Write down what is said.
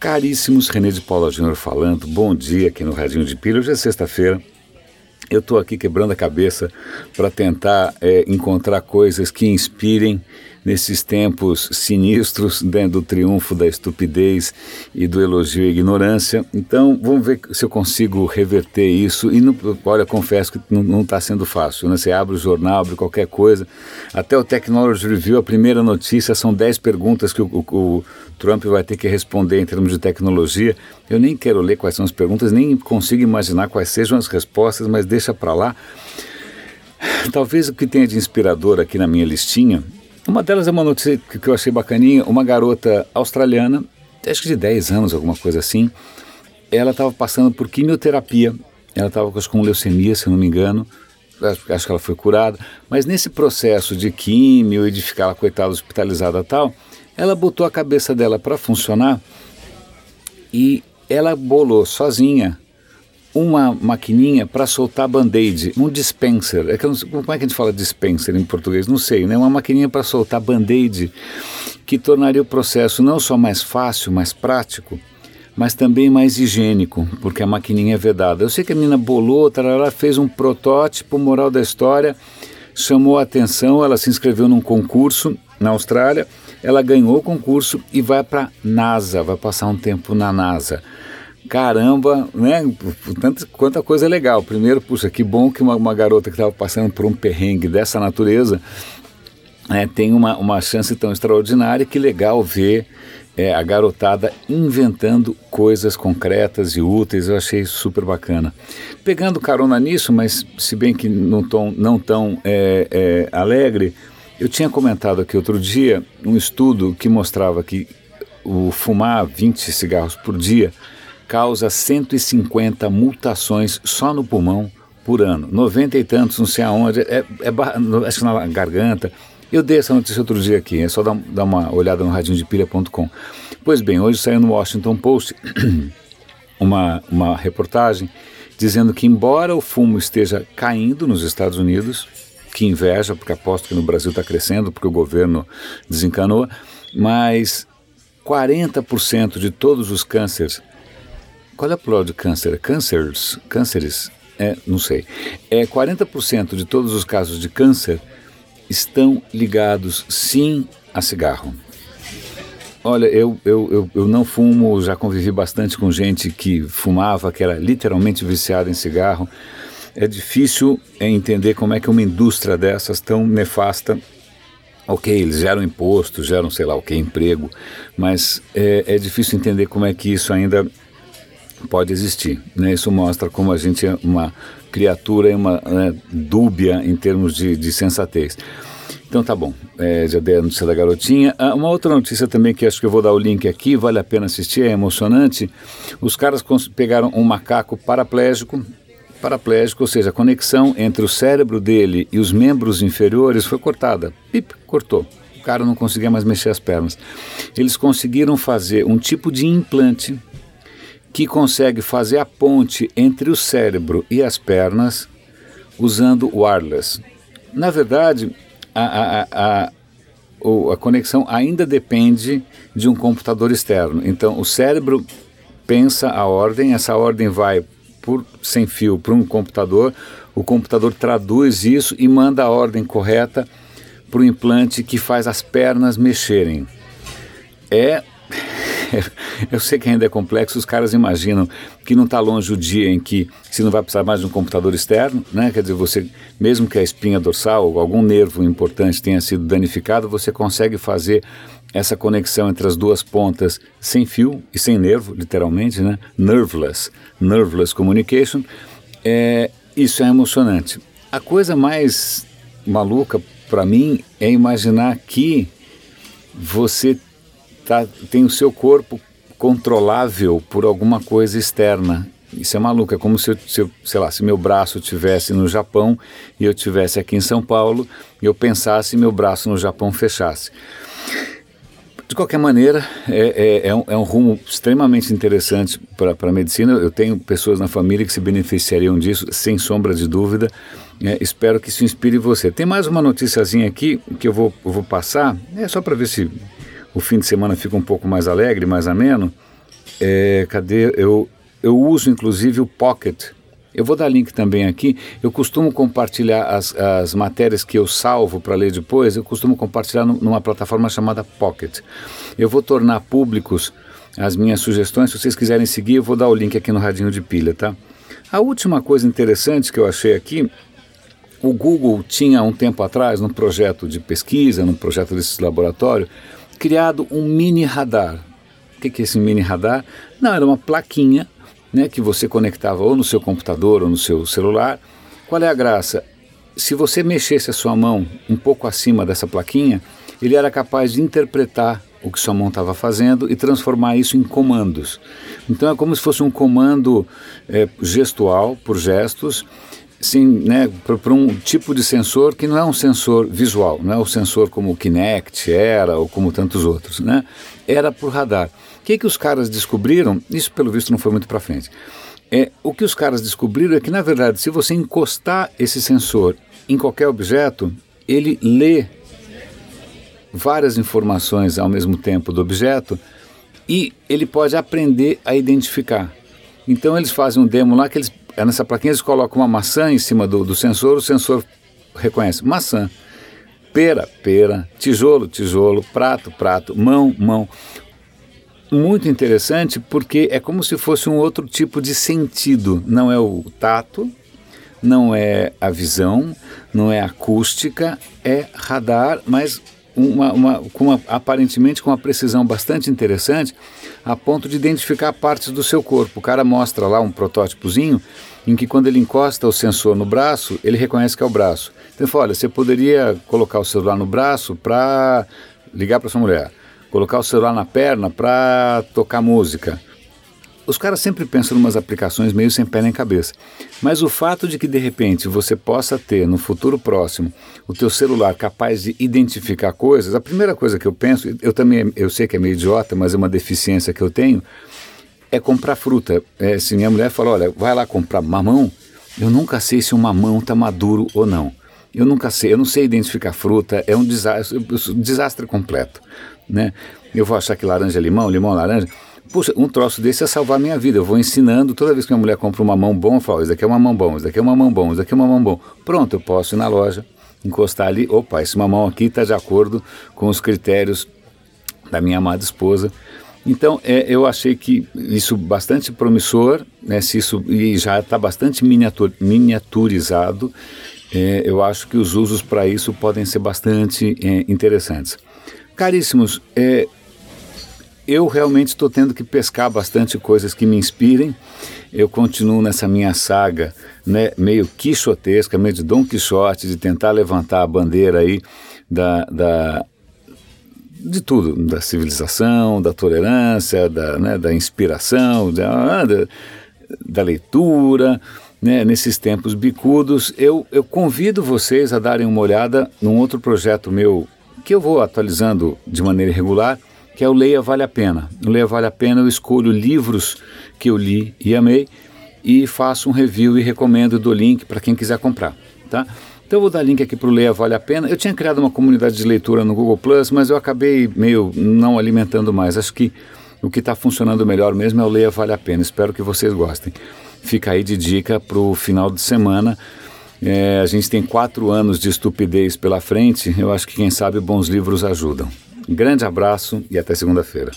Caríssimos, René de Paula Júnior falando, bom dia aqui no Radinho de Pilha, hoje é sexta-feira, eu estou aqui quebrando a cabeça para tentar é, encontrar coisas que inspirem nesses tempos sinistros dentro do triunfo da estupidez e do elogio à ignorância. Então, vamos ver se eu consigo reverter isso. E, não, olha, confesso que não está sendo fácil. Né? Você abre o jornal, abre qualquer coisa. Até o Technology Review, a primeira notícia, são 10 perguntas que o, o, o Trump vai ter que responder em termos de tecnologia. Eu nem quero ler quais são as perguntas, nem consigo imaginar quais sejam as respostas, mas deixa para lá. Talvez o que tenha de inspirador aqui na minha listinha uma delas é uma notícia que eu achei bacaninha. Uma garota australiana, acho que de 10 anos, alguma coisa assim, ela estava passando por quimioterapia. Ela estava com leucemia, se não me engano. Acho, que ela foi curada. Mas nesse processo de químio e de ficar, lá, coitada, hospitalizada tal, ela botou a cabeça dela para funcionar e ela bolou sozinha uma maquininha para soltar band-aid, um dispenser. É não, como é que a gente fala dispenser em português? Não sei, né? Uma maquininha para soltar band-aid que tornaria o processo não só mais fácil, mais prático, mas também mais higiênico, porque a maquininha é vedada. Eu sei que a menina bolou, ela fez um protótipo, moral da história, chamou a atenção, ela se inscreveu num concurso na Austrália, ela ganhou o concurso e vai para NASA, vai passar um tempo na NASA caramba, né? Tanto, quanta coisa legal. Primeiro, puxa, que bom que uma, uma garota que estava passando por um perrengue dessa natureza é, tem uma, uma chance tão extraordinária. Que legal ver é, a garotada inventando coisas concretas e úteis. Eu achei super bacana. Pegando carona nisso, mas se bem que num tom não tão é, é alegre, eu tinha comentado aqui outro dia um estudo que mostrava que o fumar 20 cigarros por dia causa 150 mutações só no pulmão por ano. 90 e tantos, não sei aonde, é, é, acho que na garganta. Eu dei essa notícia outro dia aqui, é só dar, dar uma olhada no radinhodepilha.com. Pois bem, hoje saiu no Washington Post uma, uma reportagem dizendo que, embora o fumo esteja caindo nos Estados Unidos, que inveja, porque aposto que no Brasil está crescendo, porque o governo desencanou, mas 40% de todos os cânceres qual é a plural de câncer? Cânceres? Cânceres? É, não sei. É 40% de todos os casos de câncer estão ligados sim a cigarro. Olha, eu, eu, eu, eu, não fumo, já convivi bastante com gente que fumava, que era literalmente viciada em cigarro. É difícil entender como é que uma indústria dessas tão nefasta. Ok, eles geram imposto, geram sei lá o que, emprego, mas é, é difícil entender como é que isso ainda pode existir. Né? Isso mostra como a gente é uma criatura uma, né, dúbia em termos de, de sensatez. Então tá bom, é, já dei a notícia da garotinha. Ah, uma outra notícia também que acho que eu vou dar o link aqui, vale a pena assistir, é emocionante. Os caras pegaram um macaco paraplégico, paraplégico, ou seja, a conexão entre o cérebro dele e os membros inferiores foi cortada. Pip, cortou. O cara não conseguia mais mexer as pernas. Eles conseguiram fazer um tipo de implante que consegue fazer a ponte entre o cérebro e as pernas usando wireless. Na verdade, a, a, a, a, conexão ainda depende de um computador externo. Então, o cérebro pensa a ordem, essa ordem vai por sem fio para um computador, o computador traduz isso e manda a ordem correta para o implante que faz as pernas mexerem. É eu sei que ainda é complexo, os caras imaginam que não está longe o dia em que se não vai precisar mais de um computador externo, né? Quer dizer, você, mesmo que a espinha dorsal ou algum nervo importante tenha sido danificado, você consegue fazer essa conexão entre as duas pontas sem fio e sem nervo, literalmente, né? Nerveless, nerveless communication. É, isso é emocionante. A coisa mais maluca para mim é imaginar que você tá, tem o seu corpo controlável por alguma coisa externa. Isso é maluco, é como se, eu, se eu, sei lá, se meu braço tivesse no Japão e eu tivesse aqui em São Paulo e eu pensasse meu braço no Japão fechasse. De qualquer maneira, é, é, é, um, é um, rumo extremamente interessante para a medicina. Eu tenho pessoas na família que se beneficiariam disso, sem sombra de dúvida. É, espero que isso inspire você. Tem mais uma noticiazinha aqui que eu vou, eu vou passar, é só para ver se o fim de semana fica um pouco mais alegre, mais ameno, é, cadê? Eu, eu uso inclusive o Pocket. Eu vou dar link também aqui. Eu costumo compartilhar as, as matérias que eu salvo para ler depois, eu costumo compartilhar numa plataforma chamada Pocket. Eu vou tornar públicos as minhas sugestões. Se vocês quiserem seguir, eu vou dar o link aqui no Radinho de Pilha, tá? A última coisa interessante que eu achei aqui o Google tinha um tempo atrás, num projeto de pesquisa, num projeto desse laboratório, criado um mini radar. O que é esse mini radar? Não, era uma plaquinha né, que você conectava ou no seu computador ou no seu celular. Qual é a graça? Se você mexesse a sua mão um pouco acima dessa plaquinha, ele era capaz de interpretar o que sua mão estava fazendo e transformar isso em comandos. Então é como se fosse um comando é, gestual, por gestos, sim, né, para um tipo de sensor que não é um sensor visual, não é o sensor como o Kinect era ou como tantos outros, né? Era por radar. O que, que os caras descobriram? Isso, pelo visto, não foi muito para frente. É, o que os caras descobriram é que, na verdade, se você encostar esse sensor em qualquer objeto, ele lê várias informações ao mesmo tempo do objeto e ele pode aprender a identificar. Então eles fazem um demo lá que eles é nessa plaquinha eles colocam uma maçã em cima do, do sensor, o sensor reconhece. Maçã, pera, pera, tijolo, tijolo, prato, prato, mão, mão. Muito interessante porque é como se fosse um outro tipo de sentido. Não é o tato, não é a visão, não é acústica, é radar, mas uma, uma, com uma, aparentemente com uma precisão bastante interessante, a ponto de identificar partes do seu corpo. O cara mostra lá um protótipozinho em que quando ele encosta o sensor no braço, ele reconhece que é o braço. Então ele fala, olha, você poderia colocar o celular no braço para ligar para sua mulher, colocar o celular na perna para tocar música. Os caras sempre pensam em umas aplicações meio sem pé nem cabeça. Mas o fato de que de repente você possa ter no futuro próximo o teu celular capaz de identificar coisas, a primeira coisa que eu penso, eu também eu sei que é meio idiota, mas é uma deficiência que eu tenho, é comprar fruta. É, se minha mulher fala, olha, vai lá comprar mamão, eu nunca sei se um mamão está maduro ou não. Eu nunca sei, eu não sei identificar fruta, é um desastre, desastre completo. Né? Eu vou achar que laranja é limão, limão é laranja. Puxa, um troço desse é salvar minha vida. Eu vou ensinando, toda vez que minha mulher compra um mamão bom, eu falo, isso daqui é um mamão bom, isso daqui é um mamão bom, isso daqui é um mamão bom. Pronto, eu posso ir na loja, encostar ali, opa, esse mamão aqui está de acordo com os critérios da minha amada esposa. Então, é, eu achei que isso bastante promissor, né, se isso e já está bastante miniatur, miniaturizado. É, eu acho que os usos para isso podem ser bastante é, interessantes. Caríssimos, é, eu realmente estou tendo que pescar bastante coisas que me inspirem. Eu continuo nessa minha saga, né, meio quixotesca, meio de Dom Quixote, de tentar levantar a bandeira aí da, da de tudo, da civilização, da tolerância, da, né, da inspiração, da, da, da leitura, né, nesses tempos bicudos. Eu, eu convido vocês a darem uma olhada num outro projeto meu que eu vou atualizando de maneira regular, que é o Leia Vale a Pena. O Leia Vale a Pena eu escolho livros que eu li e amei e faço um review e recomendo do link para quem quiser comprar, tá? Então eu vou dar link aqui para o Leia Vale a Pena. Eu tinha criado uma comunidade de leitura no Google Plus, mas eu acabei meio não alimentando mais. Acho que o que está funcionando melhor mesmo é o Leia Vale a Pena. Espero que vocês gostem. Fica aí de dica para o final de semana. É, a gente tem quatro anos de estupidez pela frente. Eu acho que quem sabe bons livros ajudam. Grande abraço e até segunda-feira.